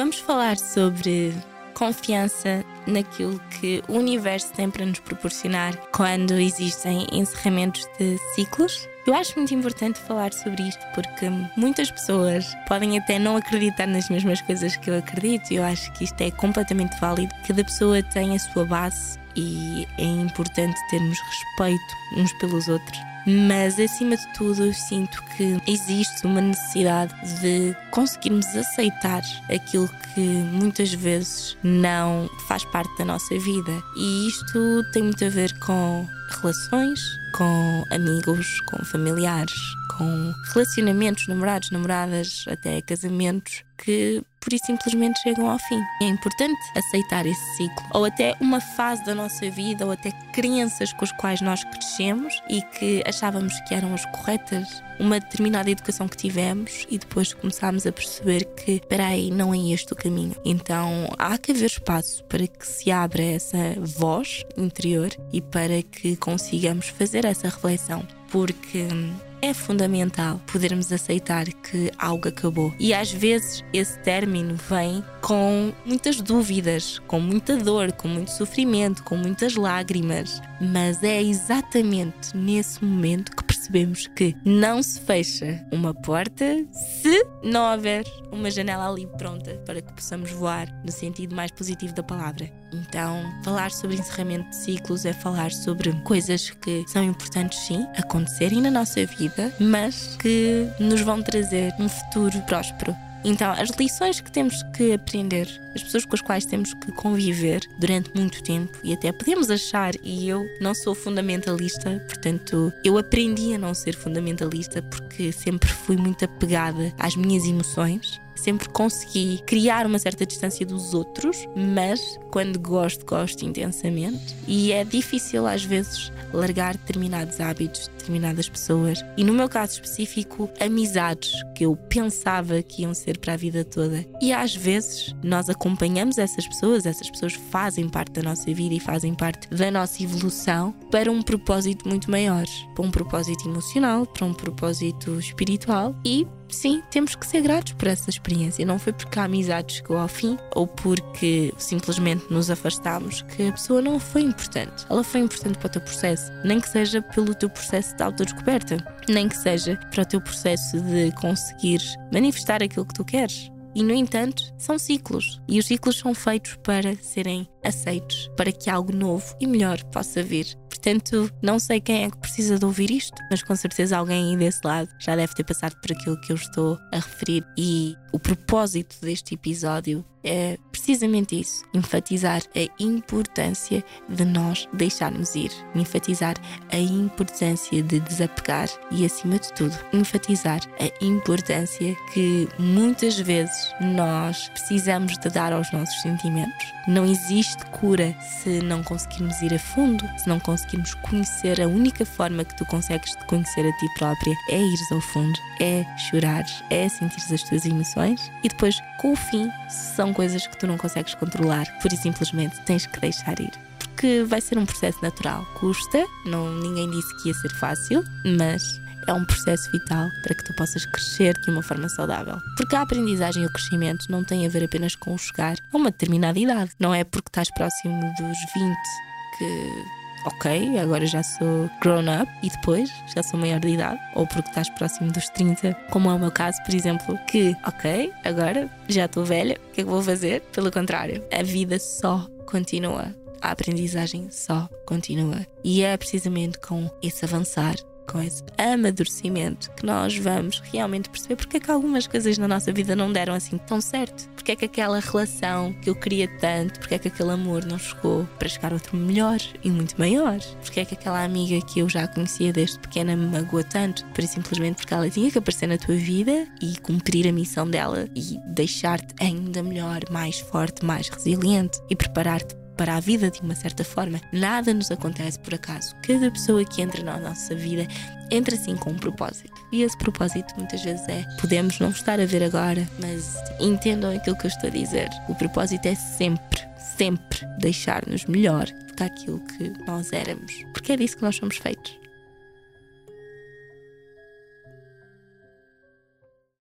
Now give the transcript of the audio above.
Vamos falar sobre confiança naquilo que o universo tem para nos proporcionar quando existem encerramentos de ciclos. Eu acho muito importante falar sobre isto porque muitas pessoas podem até não acreditar nas mesmas coisas que eu acredito. Eu acho que isto é completamente válido. Cada pessoa tem a sua base e é importante termos respeito uns pelos outros. Mas acima de tudo, eu sinto que existe uma necessidade de conseguirmos aceitar aquilo que muitas vezes não faz parte da nossa vida. E isto tem muito a ver com relações, com amigos, com familiares, com relacionamentos, namorados, namoradas, até casamentos que por isso simplesmente chegam ao fim. É importante aceitar esse ciclo, ou até uma fase da nossa vida, ou até crenças com as quais nós crescemos e que achávamos que eram as corretas, uma determinada educação que tivemos e depois começámos a perceber que, espera aí, não é este o caminho. Então há que haver espaço para que se abra essa voz interior e para que consigamos fazer essa reflexão, porque é fundamental podermos aceitar que algo acabou. E às vezes esse término vem com muitas dúvidas, com muita dor, com muito sofrimento, com muitas lágrimas. Mas é exatamente nesse momento percebemos que não se fecha uma porta se não houver uma janela ali pronta para que possamos voar no sentido mais positivo da palavra. Então, falar sobre encerramento de ciclos é falar sobre coisas que são importantes, sim, acontecerem na nossa vida, mas que nos vão trazer um futuro próspero. Então, as lições que temos que aprender, as pessoas com as quais temos que conviver durante muito tempo, e até podemos achar, e eu não sou fundamentalista, portanto, eu aprendi a não ser fundamentalista porque sempre fui muito apegada às minhas emoções sempre consegui criar uma certa distância dos outros, mas quando gosto, gosto intensamente. E é difícil às vezes largar determinados hábitos, determinadas pessoas. E no meu caso específico, amizades que eu pensava que iam ser para a vida toda. E às vezes nós acompanhamos essas pessoas, essas pessoas fazem parte da nossa vida e fazem parte da nossa evolução para um propósito muito maior, para um propósito emocional, para um propósito espiritual e sim, temos que ser gratos por essa experiência. Não foi porque a amizade chegou ao fim ou porque simplesmente nos afastámos que a pessoa não foi importante. Ela foi importante para o teu processo, nem que seja pelo teu processo de autodescoberta, nem que seja para o teu processo de conseguir manifestar aquilo que tu queres. E, no entanto, são ciclos. E os ciclos são feitos para serem aceitos, para que algo novo e melhor possa vir. Portanto, não sei quem é que precisa de ouvir isto, mas com certeza alguém aí desse lado já deve ter passado por aquilo que eu estou a referir. E o propósito deste episódio é precisamente isso: enfatizar a importância de nós deixarmos ir, enfatizar a importância de desapegar e, acima de tudo, enfatizar a importância que muitas vezes nós precisamos de dar aos nossos sentimentos. Não existe cura se não conseguirmos ir a fundo, se não conseguirmos conhecer. A única forma que tu consegues te conhecer a ti própria é ires ao fundo, é chorar, é sentir as tuas emoções e depois, com o fim, são são coisas que tu não consegues controlar, por e simplesmente tens que deixar ir. Porque vai ser um processo natural. Custa, não, ninguém disse que ia ser fácil, mas é um processo vital para que tu possas crescer de uma forma saudável. Porque a aprendizagem e o crescimento não têm a ver apenas com chegar a uma determinada idade. Não é porque estás próximo dos 20 que ok, agora já sou grown up e depois já sou maior de idade, ou porque estás próximo dos 30, como é o meu caso, por exemplo, que ok, agora já estou velha, o que é que vou fazer? Pelo contrário, a vida só continua. A aprendizagem só continua. E é precisamente com esse avançar esse amadurecimento que nós vamos realmente perceber porque é que algumas coisas na nossa vida não deram assim tão certo. Porque é que aquela relação que eu queria tanto, porque é que aquele amor não chegou para chegar outro melhor e muito maior? Porque é que aquela amiga que eu já conhecia desde pequena me magoou tanto? Por simplesmente porque ela tinha que aparecer na tua vida e cumprir a missão dela e deixar-te ainda melhor, mais forte, mais resiliente e preparar-te para a vida de uma certa forma. Nada nos acontece por acaso. Cada pessoa que entra na nossa vida entra assim com um propósito. E esse propósito muitas vezes é: podemos não estar a ver agora, mas entendam aquilo que eu estou a dizer. O propósito é sempre, sempre deixar-nos melhor do que aquilo que nós éramos. Porque é disso que nós somos feitos.